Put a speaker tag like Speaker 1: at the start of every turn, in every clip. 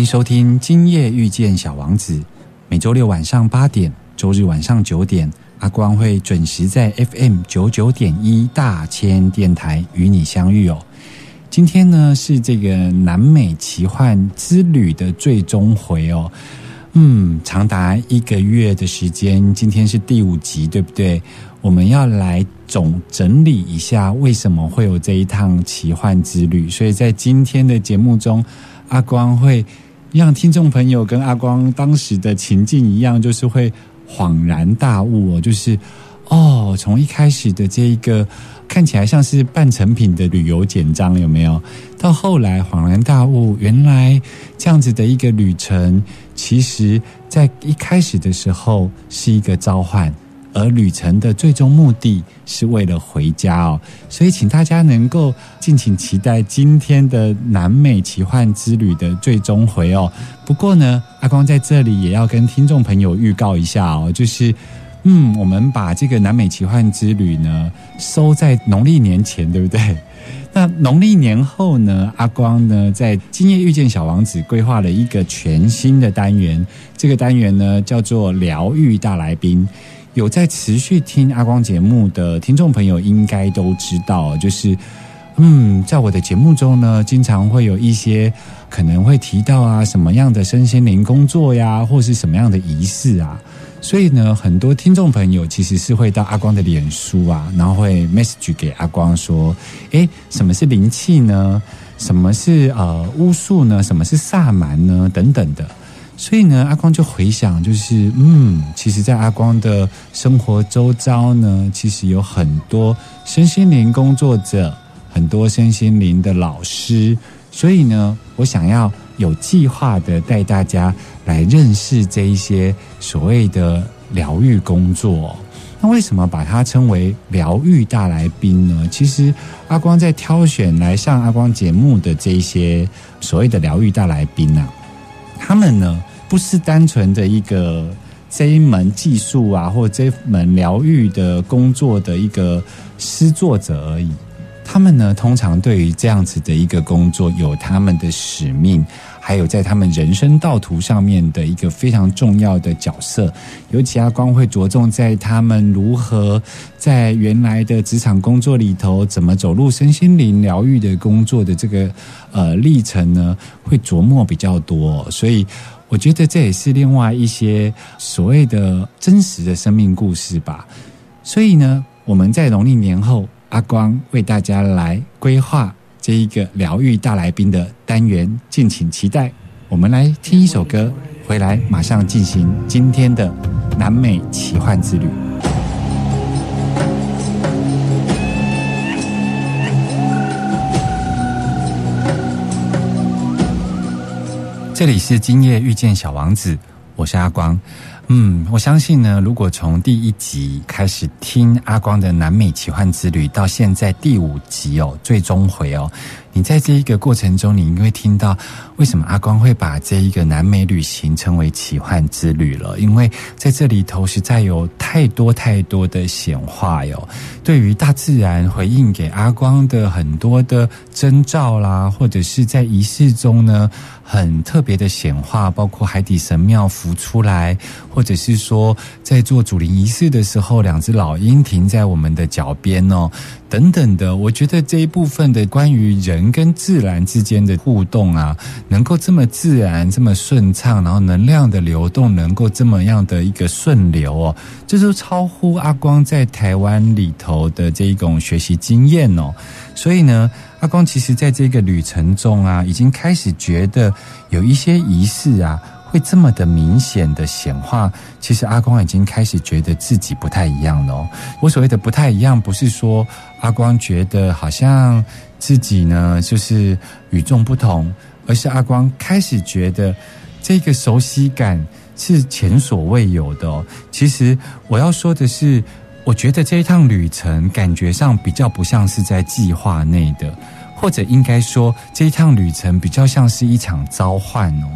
Speaker 1: 欢迎收听《今夜遇见小王子》，每周六晚上八点，周日晚上九点，阿光会准时在 FM 九九点一大千电台与你相遇哦。今天呢是这个南美奇幻之旅的最终回哦，嗯，长达一个月的时间，今天是第五集，对不对？我们要来总整理一下为什么会有这一趟奇幻之旅，所以在今天的节目中，阿光会让听众朋友跟阿光当时的情境一样，就是会恍然大悟哦，就是哦，从一开始的这一个看起来像是半成品的旅游简章，有没有？到后来恍然大悟，原来这样子的一个旅程，其实在一开始的时候是一个召唤。而旅程的最终目的是为了回家哦，所以请大家能够敬请期待今天的南美奇幻之旅的最终回哦。不过呢，阿光在这里也要跟听众朋友预告一下哦，就是嗯，我们把这个南美奇幻之旅呢收在农历年前，对不对？那农历年后呢，阿光呢在今夜遇见小王子规划了一个全新的单元，这个单元呢叫做疗愈大来宾。有在持续听阿光节目的听众朋友应该都知道，就是嗯，在我的节目中呢，经常会有一些可能会提到啊，什么样的身心灵工作呀，或是什么样的仪式啊。所以呢，很多听众朋友其实是会到阿光的脸书啊，然后会 message 给阿光说：“诶，什么是灵气呢？什么是呃巫术呢？什么是萨满呢？等等的。”所以呢，阿光就回想，就是嗯，其实，在阿光的生活周遭呢，其实有很多身心灵工作者，很多身心灵的老师。所以呢，我想要有计划的带大家来认识这一些所谓的疗愈工作。那为什么把它称为疗愈大来宾呢？其实阿光在挑选来上阿光节目的这一些所谓的疗愈大来宾啊，他们呢不是单纯的一个这一门技术啊，或这门疗愈的工作的一个施作者而已。他们呢，通常对于这样子的一个工作有他们的使命，还有在他们人生道途上面的一个非常重要的角色。尤其阿光会着重在他们如何在原来的职场工作里头，怎么走入身心灵疗愈的工作的这个呃历程呢，会琢磨比较多。所以我觉得这也是另外一些所谓的真实的生命故事吧。所以呢，我们在农历年后。阿光为大家来规划这一个疗愈大来宾的单元，敬请期待。我们来听一首歌，回来马上进行今天的南美奇幻之旅。这里是今夜遇见小王子，我是阿光。嗯，我相信呢，如果从第一集开始听阿光的南美奇幻之旅，到现在第五集哦，最终回哦，你在这一个过程中，你会听到为什么阿光会把这一个南美旅行称为奇幻之旅了？因为在这里头实在有太多太多的显化哟，对于大自然回应给阿光的很多的征兆啦，或者是在仪式中呢，很特别的显化，包括海底神庙浮出来。或者是说，在做主灵仪式的时候，两只老鹰停在我们的脚边哦，等等的。我觉得这一部分的关于人人跟自然之间的互动啊，能够这么自然、这么顺畅，然后能量的流动能够这么样的一个顺流哦，这就超乎阿光在台湾里头的这一种学习经验哦。所以呢，阿光其实在这个旅程中啊，已经开始觉得有一些仪式啊。会这么的明显的显化，其实阿光已经开始觉得自己不太一样了。我所谓的不太一样，不是说阿光觉得好像自己呢就是与众不同，而是阿光开始觉得这个熟悉感是前所未有的。其实我要说的是，我觉得这一趟旅程感觉上比较不像是在计划内的，或者应该说这一趟旅程比较像是一场召唤哦。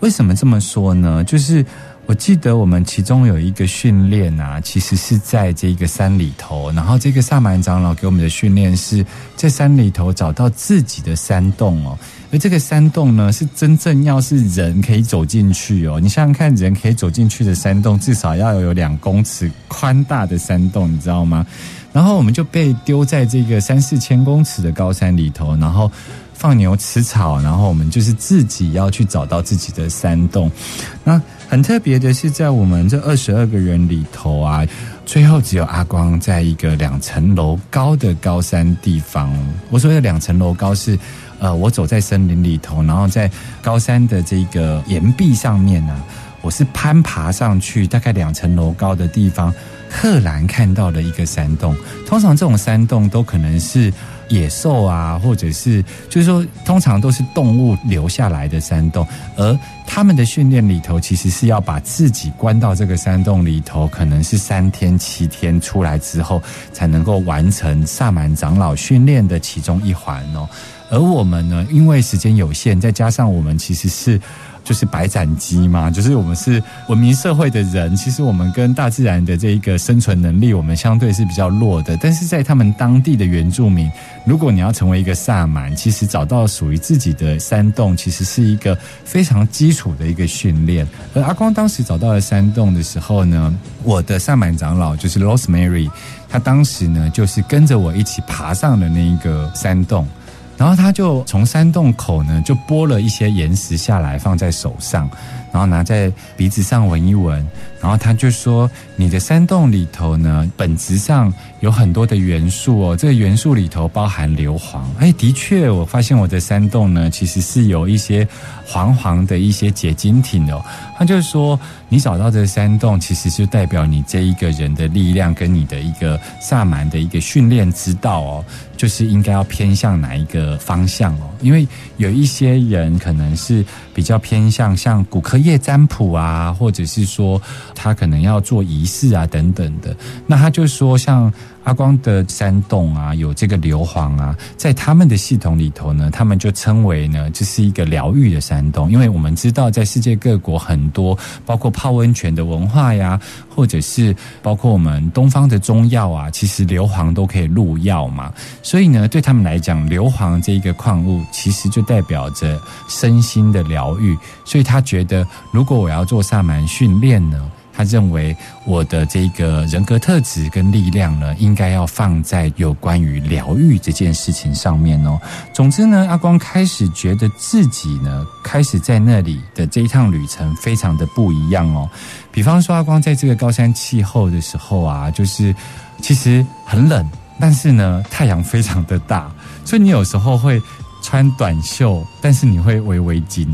Speaker 1: 为什么这么说呢？就是我记得我们其中有一个训练啊，其实是在这个山里头，然后这个萨满长老给我们的训练是在山里头找到自己的山洞哦，而这个山洞呢，是真正要是人可以走进去哦。你想想看，人可以走进去的山洞，至少要有两公尺宽大的山洞，你知道吗？然后我们就被丢在这个三四千公尺的高山里头，然后。放牛吃草，然后我们就是自己要去找到自己的山洞。那很特别的是，在我们这二十二个人里头啊，最后只有阿光在一个两层楼高的高山地方。我所谓的两层楼高是，呃，我走在森林里头，然后在高山的这个岩壁上面呢，我是攀爬上去，大概两层楼高的地方，赫然看到了一个山洞。通常这种山洞都可能是。野兽啊，或者是就是说，通常都是动物留下来的山洞，而他们的训练里头，其实是要把自己关到这个山洞里头，可能是三天七天出来之后，才能够完成萨满长老训练的其中一环哦。而我们呢，因为时间有限，再加上我们其实是。就是白斩鸡嘛，就是我们是文明社会的人，其实我们跟大自然的这一个生存能力，我们相对是比较弱的。但是在他们当地的原住民，如果你要成为一个萨满，其实找到属于自己的山洞，其实是一个非常基础的一个训练。而阿光当时找到了山洞的时候呢，我的萨满长老就是 Rosemary，他当时呢就是跟着我一起爬上了那一个山洞。然后他就从山洞口呢，就拨了一些岩石下来，放在手上，然后拿在鼻子上闻一闻。然后他就说：“你的山洞里头呢，本质上有很多的元素哦，这个元素里头包含硫磺。哎，的确，我发现我的山洞呢，其实是有一些黄黄的一些结晶体哦。他就说，你找到这个山洞，其实就代表你这一个人的力量跟你的一个萨满的一个训练之道哦，就是应该要偏向哪一个方向哦？因为有一些人可能是比较偏向像骨科夜占卜啊，或者是说。”他可能要做仪式啊，等等的。那他就说，像阿光的山洞啊，有这个硫磺啊，在他们的系统里头呢，他们就称为呢，这是一个疗愈的山洞。因为我们知道，在世界各国很多，包括泡温泉的文化呀，或者是包括我们东方的中药啊，其实硫磺都可以入药嘛。所以呢，对他们来讲，硫磺这一个矿物，其实就代表着身心的疗愈。所以他觉得，如果我要做萨满训练呢？他认为我的这个人格特质跟力量呢，应该要放在有关于疗愈这件事情上面哦。总之呢，阿光开始觉得自己呢，开始在那里的这一趟旅程非常的不一样哦。比方说，阿光在这个高山气候的时候啊，就是其实很冷，但是呢，太阳非常的大，所以你有时候会穿短袖，但是你会围围巾，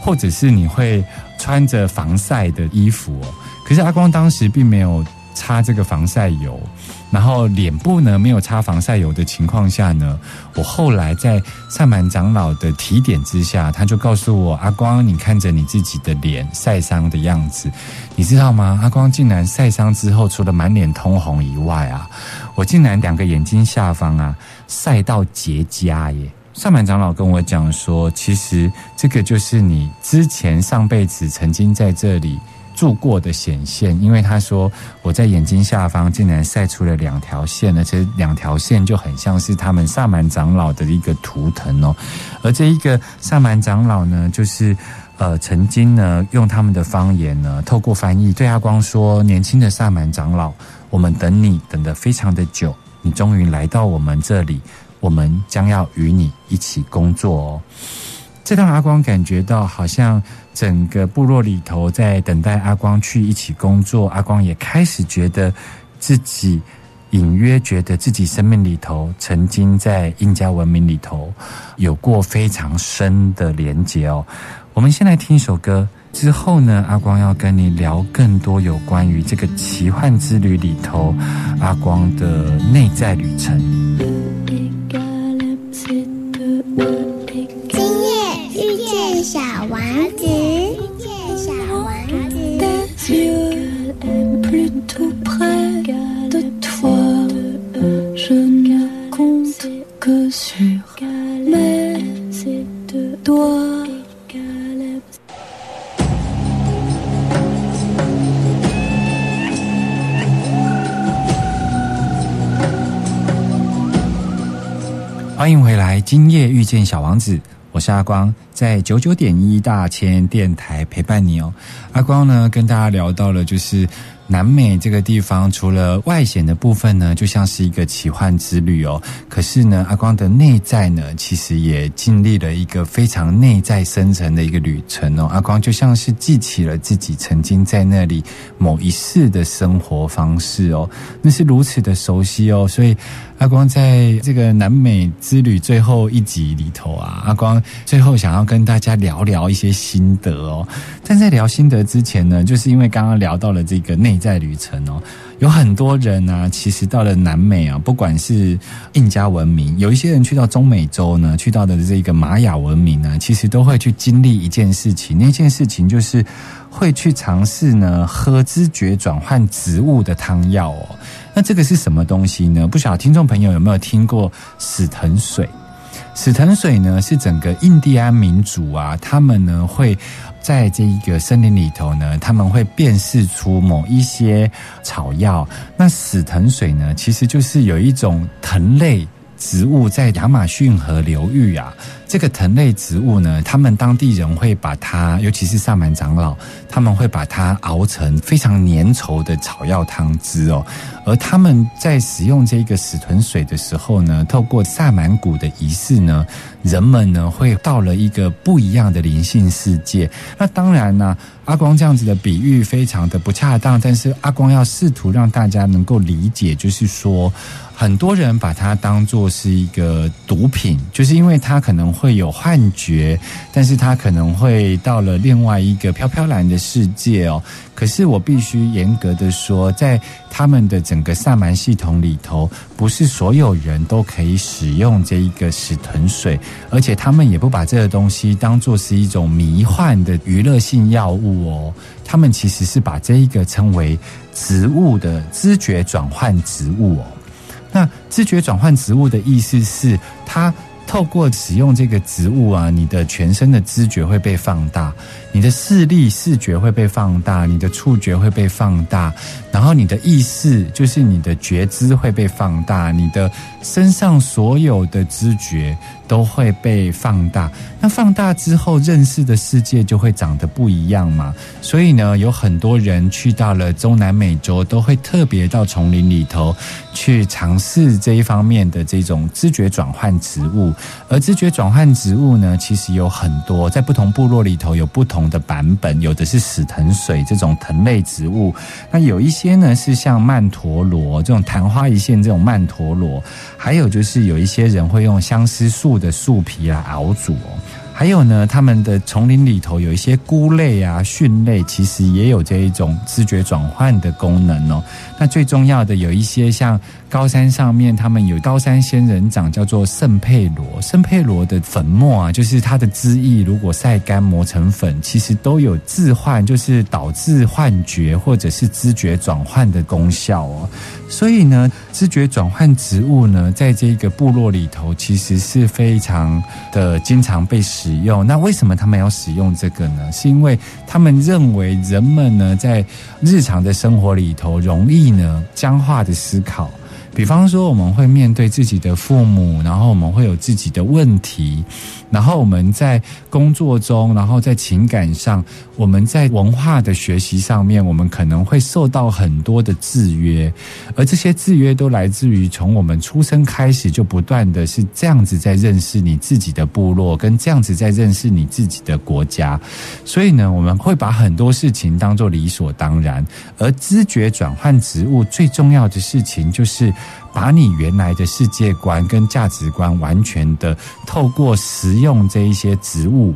Speaker 1: 或者是你会穿着防晒的衣服哦。可是阿光当时并没有擦这个防晒油，然后脸部呢没有擦防晒油的情况下呢，我后来在萨满长老的提点之下，他就告诉我：阿光，你看着你自己的脸晒伤的样子，你知道吗？阿光竟然晒伤之后，除了满脸通红以外啊，我竟然两个眼睛下方啊晒到结痂耶！萨满长老跟我讲说，其实这个就是你之前上辈子曾经在这里。住过的显现，因为他说我在眼睛下方竟然晒出了两条线，而且两条线就很像是他们萨满长老的一个图腾哦。而这一个萨满长老呢，就是呃曾经呢用他们的方言呢，透过翻译对阿光说：“年轻的萨满长老，我们等你等得非常的久，你终于来到我们这里。”我们将要与你一起工作哦。这让阿光感觉到，好像整个部落里头在等待阿光去一起工作。阿光也开始觉得自己隐约觉得自己生命里头，曾经在印加文明里头有过非常深的连结哦。我们先来听一首歌，之后呢，阿光要跟你聊更多有关于这个奇幻之旅里头阿光的内在旅程。欢迎回来，今夜遇见小王子，我是阿光，在九九点一大千电台陪伴你哦。阿光呢，跟大家聊到了就是南美这个地方，除了外显的部分呢，就像是一个奇幻之旅哦。可是呢，阿光的内在呢，其实也经历了一个非常内在深层的一个旅程哦。阿光就像是记起了自己曾经在那里某一世的生活方式哦，那是如此的熟悉哦，所以。阿光在这个南美之旅最后一集里头啊，阿光最后想要跟大家聊聊一些心得哦。但在聊心得之前呢，就是因为刚刚聊到了这个内在旅程哦，有很多人呢、其实到了南美啊，不管是印加文明，有一些人去到中美洲呢，去到的这个玛雅文明呢，其实都会去经历一件事情，那件事情就是会去尝试呢喝知觉转换植物的汤药哦。那这个是什么东西呢？不晓得听众朋友有没有听过死藤水？死藤水呢是整个印第安民族啊，他们呢会在这一个森林里头呢，他们会辨识出某一些草药。那死藤水呢，其实就是有一种藤类植物在亚马逊河流域啊。这个藤类植物呢，他们当地人会把它，尤其是萨满长老，他们会把它熬成非常粘稠的草药汤汁哦。而他们在使用这个死豚水的时候呢，透过萨满谷的仪式呢，人们呢会到了一个不一样的灵性世界。那当然呢，阿光这样子的比喻非常的不恰当，但是阿光要试图让大家能够理解，就是说。很多人把它当做是一个毒品，就是因为它可能会有幻觉，但是它可能会到了另外一个飘飘然的世界哦。可是我必须严格的说，在他们的整个萨满系统里头，不是所有人都可以使用这一个死藤水，而且他们也不把这个东西当做是一种迷幻的娱乐性药物哦。他们其实是把这一个称为植物的知觉转换植物哦。那知觉转换植物的意思是，它透过使用这个植物啊，你的全身的知觉会被放大，你的视力、视觉会被放大，你的触觉会被放大，然后你的意识，就是你的觉知会被放大，你的身上所有的知觉都会被放大。那放大之后，认识的世界就会长得不一样嘛。所以呢，有很多人去到了中南美洲，都会特别到丛林里头去尝试这一方面的这种知觉转换植物。而知觉转换植物呢，其实有很多，在不同部落里头有不同的版本，有的是死藤水这种藤类植物，那有一些呢是像曼陀罗这种昙花一现这种曼陀罗，还有就是有一些人会用相思树的树皮来熬煮哦。还有呢，他们的丛林里头有一些菇类啊、蕈类，其实也有这一种知觉转换的功能哦。那最重要的有一些像高山上面，他们有高山仙人掌，叫做圣佩罗。圣佩罗的粉末啊，就是它的汁液，如果晒干磨成粉，其实都有致幻，就是导致幻觉或者是知觉转换的功效哦。所以呢，知觉转换植物呢，在这个部落里头，其实是非常的经常被使用。那为什么他们要使用这个呢？是因为他们认为人们呢，在日常的生活里头，容易呢僵化的思考。比方说，我们会面对自己的父母，然后我们会有自己的问题，然后我们在工作中，然后在情感上，我们在文化的学习上面，我们可能会受到很多的制约，而这些制约都来自于从我们出生开始就不断的是这样子在认识你自己的部落，跟这样子在认识你自己的国家，所以呢，我们会把很多事情当做理所当然，而知觉转换植物最重要的事情就是。把你原来的世界观跟价值观完全的透过食用这一些植物，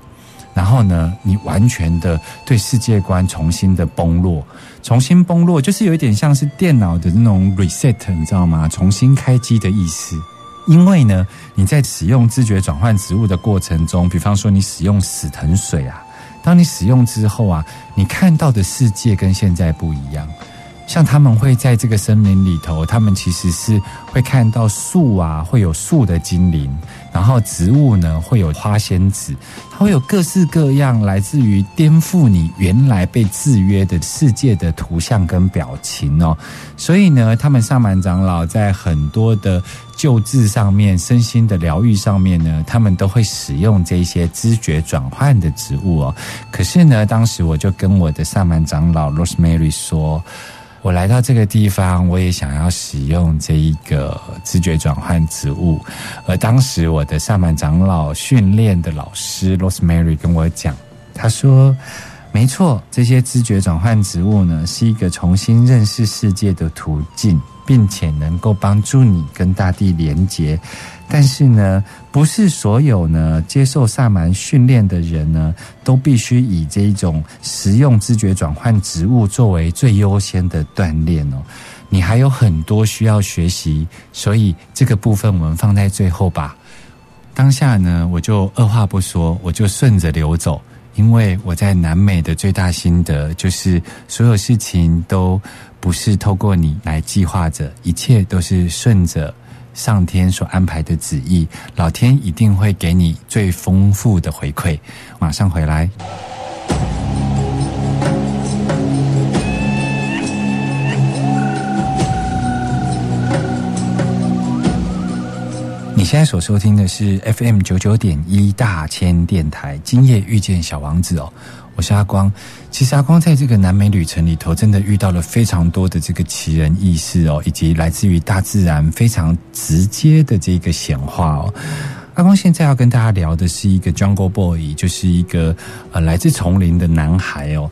Speaker 1: 然后呢，你完全的对世界观重新的崩落，重新崩落，就是有一点像是电脑的那种 reset，你知道吗？重新开机的意思。因为呢，你在使用知觉转换植物的过程中，比方说你使用死藤水啊，当你使用之后啊，你看到的世界跟现在不一样。像他们会在这个森林里头，他们其实是会看到树啊，会有树的精灵，然后植物呢会有花仙子，它会有各式各样来自于颠覆你原来被制约的世界的图像跟表情哦。所以呢，他们萨满长老在很多的救治上面、身心的疗愈上面呢，他们都会使用这些知觉转换的植物哦。可是呢，当时我就跟我的萨满长老 Rosemary 说。我来到这个地方，我也想要使用这一个知觉转换植物。而当时我的萨满长老训练的老师 Rosemary 跟我讲，他说：“没错，这些知觉转换植物呢，是一个重新认识世界的途径，并且能够帮助你跟大地连接。”但是呢，不是所有呢接受萨满训练的人呢，都必须以这一种实用知觉转换植物作为最优先的锻炼哦。你还有很多需要学习，所以这个部分我们放在最后吧。当下呢，我就二话不说，我就顺着流走，因为我在南美的最大心得就是，所有事情都不是透过你来计划着，一切都是顺着。上天所安排的旨意，老天一定会给你最丰富的回馈。马上回来。你现在所收听的是 FM 九九点一大千电台，今夜遇见小王子哦。我是阿光，其实阿光在这个南美旅程里头，真的遇到了非常多的这个奇人异事哦，以及来自于大自然非常直接的这个显化哦。阿光现在要跟大家聊的是一个 Jungle Boy，就是一个呃来自丛林的男孩哦。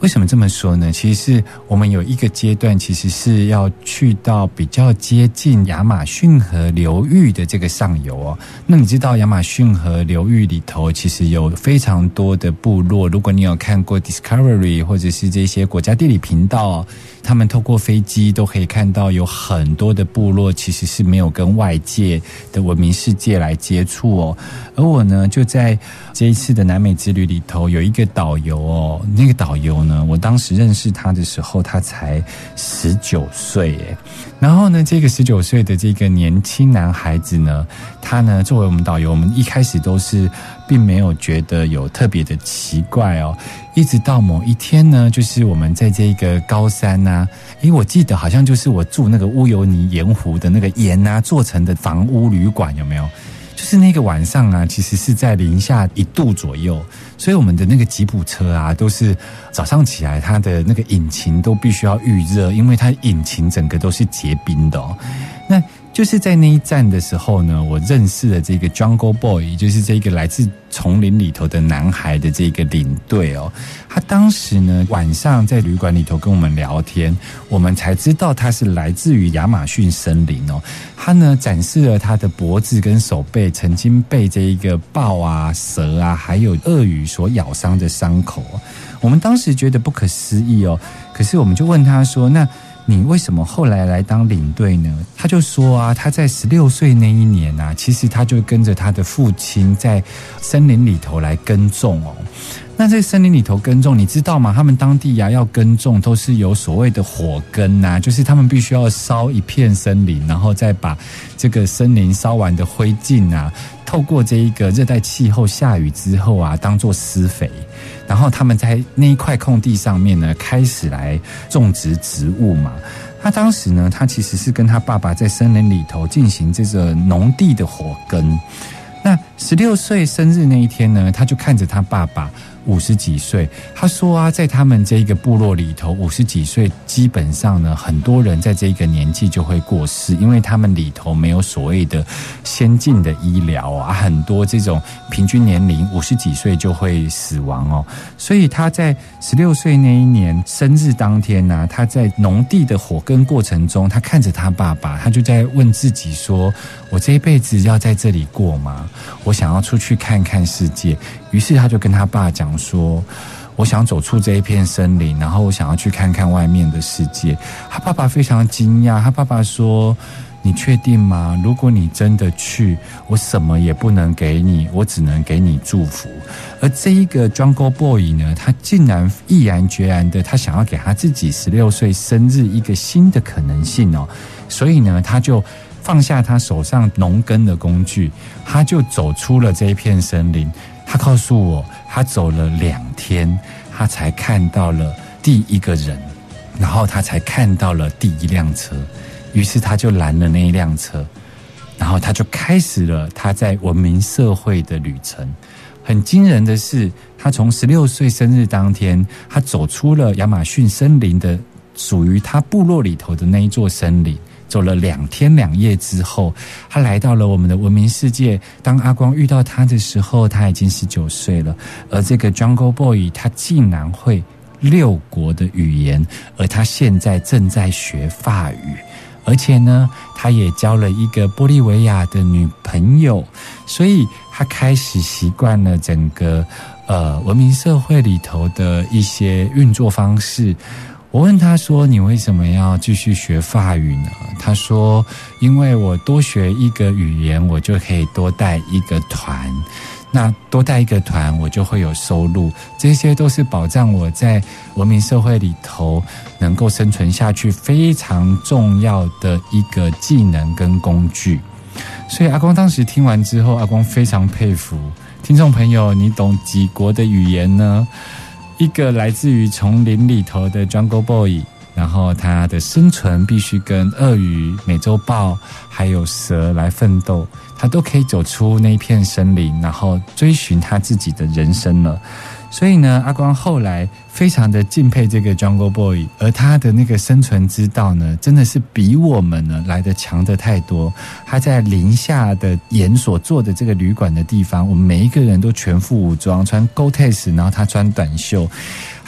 Speaker 1: 为什么这么说呢？其实我们有一个阶段，其实是要去到比较接近亚马逊河流域的这个上游哦。那你知道亚马逊河流域里头其实有非常多的部落。如果你有看过 Discovery 或者是这些国家地理频道，他们透过飞机都可以看到有很多的部落其实是没有跟外界的文明世界来接触哦。而我呢，就在这一次的南美之旅里头有一个导游哦，那个导游。呢，我当时认识他的时候，他才十九岁耶。然后呢，这个十九岁的这个年轻男孩子呢，他呢作为我们导游，我们一开始都是并没有觉得有特别的奇怪哦。一直到某一天呢，就是我们在这个高山呐，因为我记得好像就是我住那个乌尤尼盐湖的那个盐呐做成的房屋旅馆，有没有？就是那个晚上啊，其实是在零下一度左右，所以我们的那个吉普车啊，都是早上起来，它的那个引擎都必须要预热，因为它引擎整个都是结冰的。哦那就是在那一站的时候呢，我认识了这个 Jungle Boy，就是这个来自丛林里头的男孩的这个领队哦。他当时呢晚上在旅馆里头跟我们聊天，我们才知道他是来自于亚马逊森林哦。他呢展示了他的脖子跟手背曾经被这一个豹啊、蛇啊，还有鳄鱼所咬伤的伤口。我们当时觉得不可思议哦，可是我们就问他说：“那？”你为什么后来来当领队呢？他就说啊，他在十六岁那一年啊，其实他就跟着他的父亲在森林里头来耕种哦。那在森林里头耕种，你知道吗？他们当地呀要耕种都是有所谓的火耕呐，就是他们必须要烧一片森林，然后再把这个森林烧完的灰烬啊，透过这一个热带气候下雨之后啊，当做施肥。然后他们在那一块空地上面呢，开始来种植植物嘛。他当时呢，他其实是跟他爸爸在森林里头进行这个农地的火耕。那十六岁生日那一天呢，他就看着他爸爸。五十几岁，他说啊，在他们这一个部落里头，五十几岁基本上呢，很多人在这个年纪就会过世，因为他们里头没有所谓的先进的医疗啊，很多这种平均年龄五十几岁就会死亡哦。所以他在十六岁那一年生日当天呢，他在农地的火耕过程中，他看着他爸爸，他就在问自己说：“我这一辈子要在这里过吗？我想要出去看看世界。”于是他就跟他爸讲。说，我想走出这一片森林，然后我想要去看看外面的世界。他爸爸非常惊讶，他爸爸说：“你确定吗？如果你真的去，我什么也不能给你，我只能给你祝福。”而这一个 Jungle Boy 呢，他竟然毅然决然的，他想要给他自己十六岁生日一个新的可能性哦。所以呢，他就放下他手上农耕的工具，他就走出了这一片森林。他告诉我，他走了两天，他才看到了第一个人，然后他才看到了第一辆车，于是他就拦了那一辆车，然后他就开始了他在文明社会的旅程。很惊人的是，他从十六岁生日当天，他走出了亚马逊森林的属于他部落里头的那一座森林。走了两天两夜之后，他来到了我们的文明世界。当阿光遇到他的时候，他已经十九岁了。而这个 Jungle Boy，他竟然会六国的语言，而他现在正在学法语，而且呢，他也交了一个玻利维亚的女朋友，所以他开始习惯了整个呃文明社会里头的一些运作方式。我问他说：“你为什么要继续学法语呢？”他说：“因为我多学一个语言，我就可以多带一个团。那多带一个团，我就会有收入。这些都是保障我在文明社会里头能够生存下去非常重要的一个技能跟工具。”所以阿光当时听完之后，阿光非常佩服听众朋友，你懂几国的语言呢？一个来自于丛林里头的 Jungle Boy，然后他的生存必须跟鳄鱼、美洲豹还有蛇来奋斗，他都可以走出那片森林，然后追寻他自己的人生了。所以呢，阿光后来。非常的敬佩这个 Jungle Boy，而他的那个生存之道呢，真的是比我们呢来的强的太多。他在零下的岩所做的这个旅馆的地方，我们每一个人都全副武装，穿 Gore-Tex，然后他穿短袖。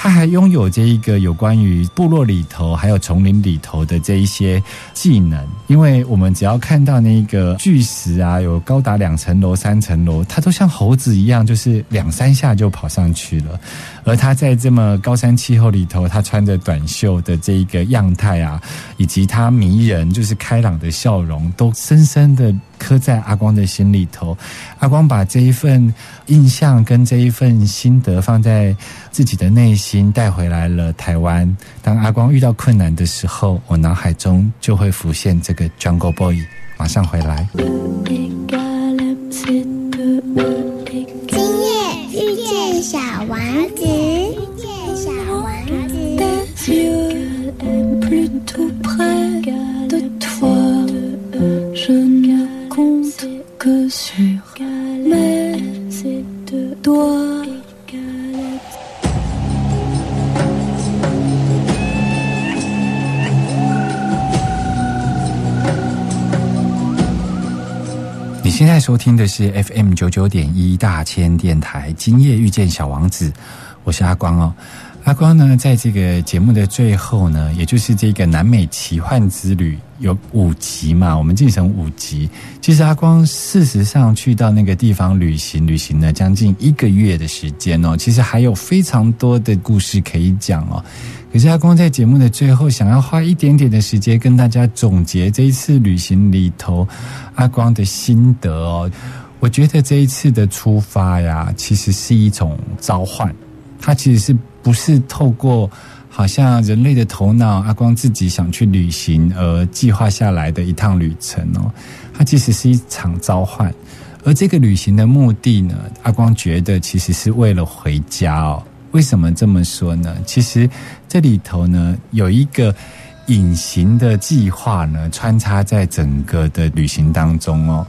Speaker 1: 他还拥有这一个有关于部落里头还有丛林里头的这一些技能，因为我们只要看到那个巨石啊，有高达两层楼、三层楼，它都像猴子一样，就是两三下就跑上去了。而他在这么高山气候里头，他穿着短袖的这一个样态啊，以及他迷人就是开朗的笑容，都深深的刻在阿光的心里头。阿光把这一份印象跟这一份心得放在自己的内心，带回来了台湾。当阿光遇到困难的时候，我脑海中就会浮现这个 Jungle Boy。马上回来。
Speaker 2: 今夜遇见小王子，遇见小王子。
Speaker 1: 现在收听的是 FM 九九点一大千电台，今夜遇见小王子，我是阿光哦。阿光呢，在这个节目的最后呢，也就是这个南美奇幻之旅有五集嘛，我们进行五集。其实阿光事实上去到那个地方旅行，旅行了将近一个月的时间哦，其实还有非常多的故事可以讲哦。可是阿光在节目的最后，想要花一点点的时间跟大家总结这一次旅行里头阿光的心得哦。我觉得这一次的出发呀，其实是一种召唤，它其实是不是透过好像人类的头脑，阿光自己想去旅行而计划下来的一趟旅程哦？它其实是一场召唤，而这个旅行的目的呢，阿光觉得其实是为了回家哦。为什么这么说呢？其实这里头呢有一个隐形的计划呢，穿插在整个的旅行当中哦。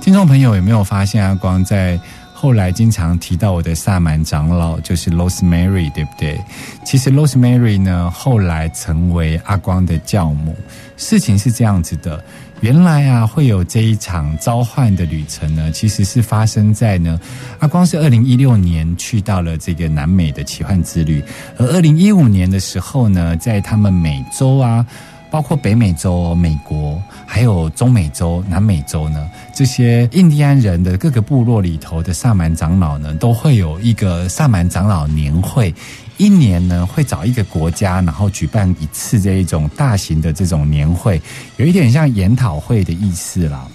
Speaker 1: 听众朋友有没有发现阿光在后来经常提到我的萨满长老，就是 Rosemary，对不对？其实 Rosemary 呢，后来成为阿光的教母。事情是这样子的，原来啊，会有这一场召唤的旅程呢，其实是发生在呢，阿光是二零一六年去到了这个南美的奇幻之旅，而二零一五年的时候呢，在他们美洲啊。包括北美洲、美国，还有中美洲、南美洲呢，这些印第安人的各个部落里头的萨满长老呢，都会有一个萨满长老年会，一年呢会找一个国家，然后举办一次这一种大型的这种年会，有一点像研讨会的意思啦。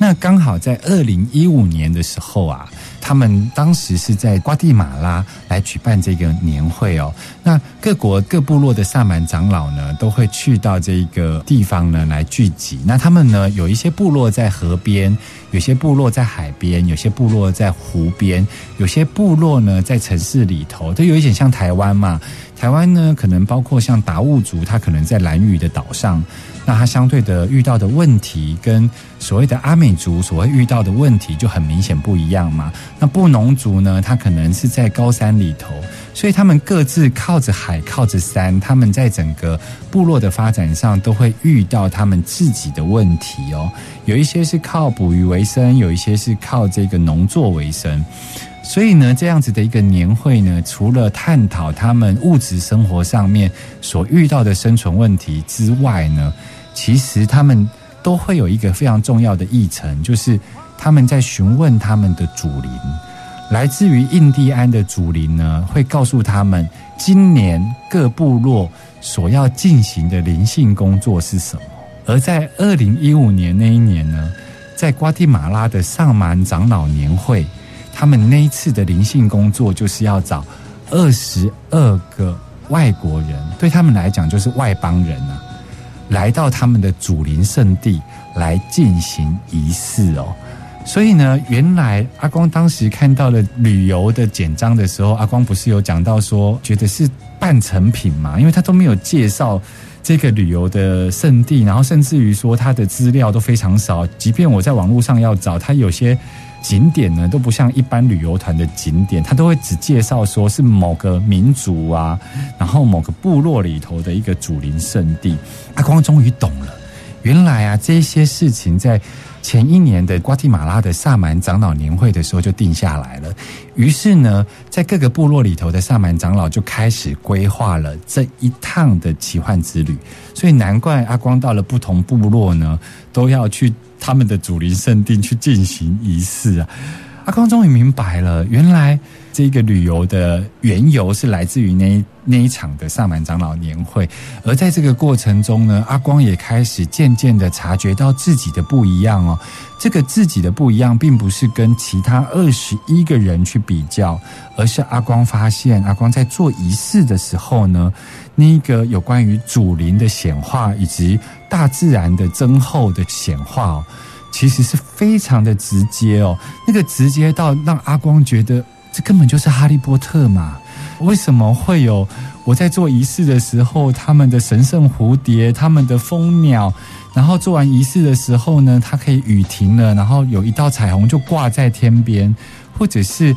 Speaker 1: 那刚好在二零一五年的时候啊。他们当时是在瓜地马拉来举办这个年会哦。那各国各部落的萨满长老呢，都会去到这个地方呢来聚集。那他们呢，有一些部落在河边，有些部落在海边，有些部落在湖边，有些部落呢在城市里头，都有一点像台湾嘛。台湾呢，可能包括像达悟族，他可能在蓝屿的岛上。那他相对的遇到的问题，跟所谓的阿美族所谓遇到的问题就很明显不一样嘛。那布农族呢，他可能是在高山里头，所以他们各自靠着海，靠着山，他们在整个部落的发展上都会遇到他们自己的问题哦。有一些是靠捕鱼为生，有一些是靠这个农作为生。所以呢，这样子的一个年会呢，除了探讨他们物质生活上面所遇到的生存问题之外呢，其实他们都会有一个非常重要的议程，就是他们在询问他们的祖灵，来自于印第安的祖灵呢，会告诉他们今年各部落所要进行的灵性工作是什么。而在二零一五年那一年呢，在瓜地马拉的上满长老年会。他们那一次的灵性工作，就是要找二十二个外国人，对他们来讲就是外邦人啊，来到他们的祖灵圣地来进行仪式哦。所以呢，原来阿光当时看到了旅游的简章的时候，阿光不是有讲到说，觉得是半成品嘛？因为他都没有介绍这个旅游的圣地，然后甚至于说他的资料都非常少，即便我在网络上要找他有些。景点呢都不像一般旅游团的景点，他都会只介绍说是某个民族啊，然后某个部落里头的一个祖灵圣地。阿光终于懂了，原来啊这些事情在。前一年的瓜地马拉的萨满长老年会的时候就定下来了，于是呢，在各个部落里头的萨满长老就开始规划了这一趟的奇幻之旅，所以难怪阿光到了不同部落呢，都要去他们的祖灵圣地去进行仪式啊。阿光终于明白了，原来。这个旅游的缘由是来自于那那一场的萨满长老年会，而在这个过程中呢，阿光也开始渐渐的察觉到自己的不一样哦。这个自己的不一样，并不是跟其他二十一个人去比较，而是阿光发现，阿光在做仪式的时候呢，那个有关于祖灵的显化以及大自然的增厚的显化哦，其实是非常的直接哦，那个直接到让阿光觉得。这根本就是哈利波特嘛？为什么会有我在做仪式的时候，他们的神圣蝴蝶、他们的蜂鸟，然后做完仪式的时候呢，它可以雨停了，然后有一道彩虹就挂在天边，或者是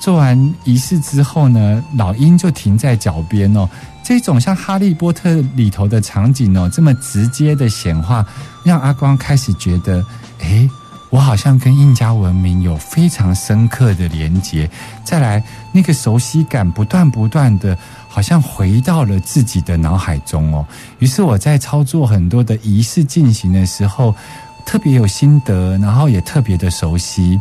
Speaker 1: 做完仪式之后呢，老鹰就停在脚边哦。这种像哈利波特里头的场景哦，这么直接的显化，让阿光开始觉得，哎。我好像跟印加文明有非常深刻的连结，再来那个熟悉感不断不断的，好像回到了自己的脑海中哦。于是我在操作很多的仪式进行的时候，特别有心得，然后也特别的熟悉。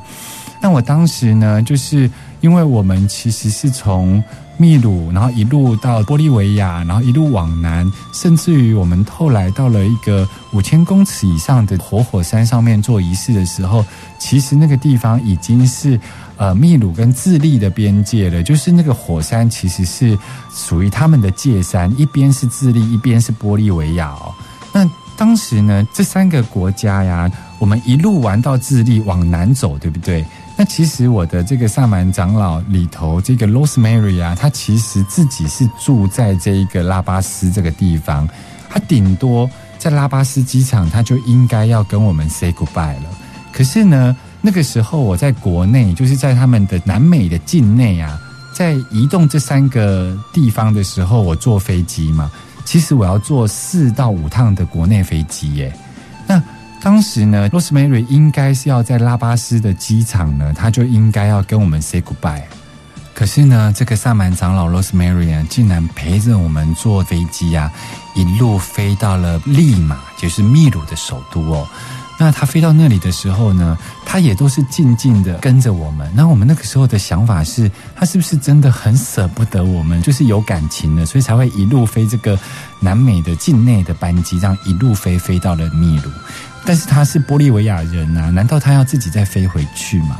Speaker 1: 那我当时呢，就是因为我们其实是从。秘鲁，然后一路到玻利维亚，然后一路往南，甚至于我们后来到了一个五千公尺以上的活火山上面做仪式的时候，其实那个地方已经是呃秘鲁跟智利的边界了。就是那个火山其实是属于他们的界山，一边是智利，一边是玻利维亚哦。那当时呢，这三个国家呀，我们一路玩到智利往南走，对不对？其实我的这个萨满长老里头，这个 Rosemary 啊，他其实自己是住在这一个拉巴斯这个地方。他顶多在拉巴斯机场，他就应该要跟我们 say goodbye 了。可是呢，那个时候我在国内，就是在他们的南美的境内啊，在移动这三个地方的时候，我坐飞机嘛，其实我要坐四到五趟的国内飞机耶。当时呢，Rosemary 应该是要在拉巴斯的机场呢，他就应该要跟我们 say goodbye。可是呢，这个萨满长老 Rosemary 啊，竟然陪着我们坐飞机啊，一路飞到了利马，就是秘鲁的首都哦。那他飞到那里的时候呢，他也都是静静的跟着我们。那我们那个时候的想法是，他是不是真的很舍不得我们，就是有感情的，所以才会一路飞这个南美的境内的班机，这样一路飞飞到了秘鲁。但是他是玻利维亚人啊，难道他要自己再飞回去吗？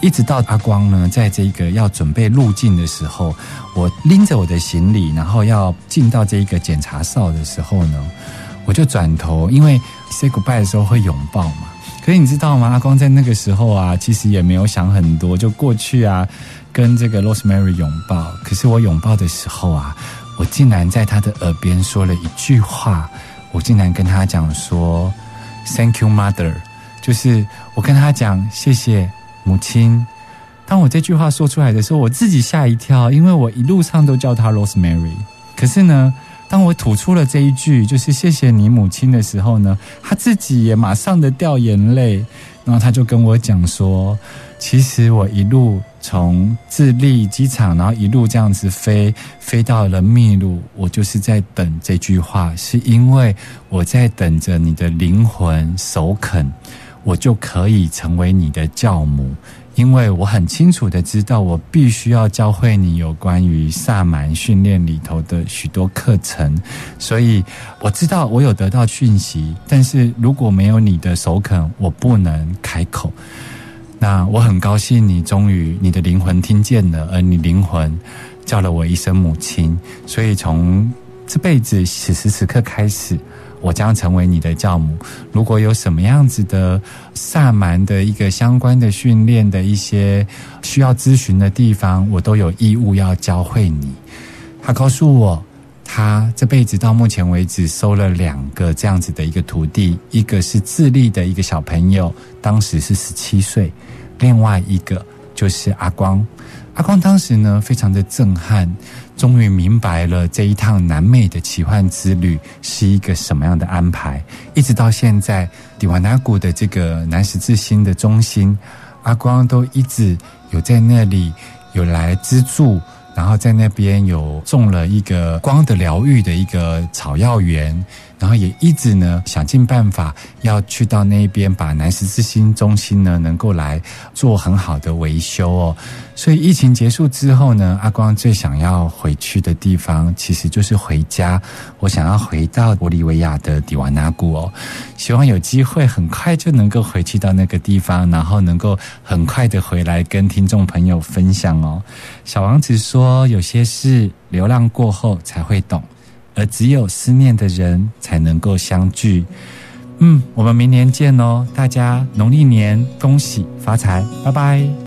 Speaker 1: 一直到阿光呢，在这个要准备入境的时候，我拎着我的行李，然后要进到这一个检查哨的时候呢，我就转头，因为 say goodbye 的时候会拥抱嘛。可是你知道吗？阿光在那个时候啊，其实也没有想很多，就过去啊，跟这个 Rosemary 拥抱。可是我拥抱的时候啊，我竟然在他的耳边说了一句话，我竟然跟他讲说 “Thank you, Mother”，就是我跟他讲谢谢。母亲，当我这句话说出来的时候，我自己吓一跳，因为我一路上都叫她 Rosemary。可是呢，当我吐出了这一句，就是谢谢你母亲的时候呢，她自己也马上的掉眼泪。然后她就跟我讲说，其实我一路从智利机场，然后一路这样子飞，飞到了秘鲁，我就是在等这句话，是因为我在等着你的灵魂首肯。我就可以成为你的教母，因为我很清楚的知道，我必须要教会你有关于萨满训练里头的许多课程，所以我知道我有得到讯息，但是如果没有你的首肯，我不能开口。那我很高兴，你终于你的灵魂听见了，而你灵魂叫了我一声母亲，所以从这辈子此时此刻开始。我将成为你的教母。如果有什么样子的萨满的一个相关的训练的一些需要咨询的地方，我都有义务要教会你。他告诉我，他这辈子到目前为止收了两个这样子的一个徒弟，一个是智利的一个小朋友，当时是十七岁；另外一个就是阿光。阿光当时呢，非常的震撼。终于明白了这一趟南美的奇幻之旅是一个什么样的安排。一直到现在，迪瓦纳古的这个南十字星的中心，阿光都一直有在那里有来资助，然后在那边有种了一个光的疗愈的一个草药园。然后也一直呢想尽办法要去到那边，把南十字星中心呢能够来做很好的维修哦。所以疫情结束之后呢，阿光最想要回去的地方其实就是回家。我想要回到玻利维亚的迪瓦纳古哦，希望有机会很快就能够回去到那个地方，然后能够很快的回来跟听众朋友分享哦。小王子说：“有些事流浪过后才会懂。”而只有思念的人才能够相聚。嗯，我们明年见哦，大家农历年恭喜发财，拜拜。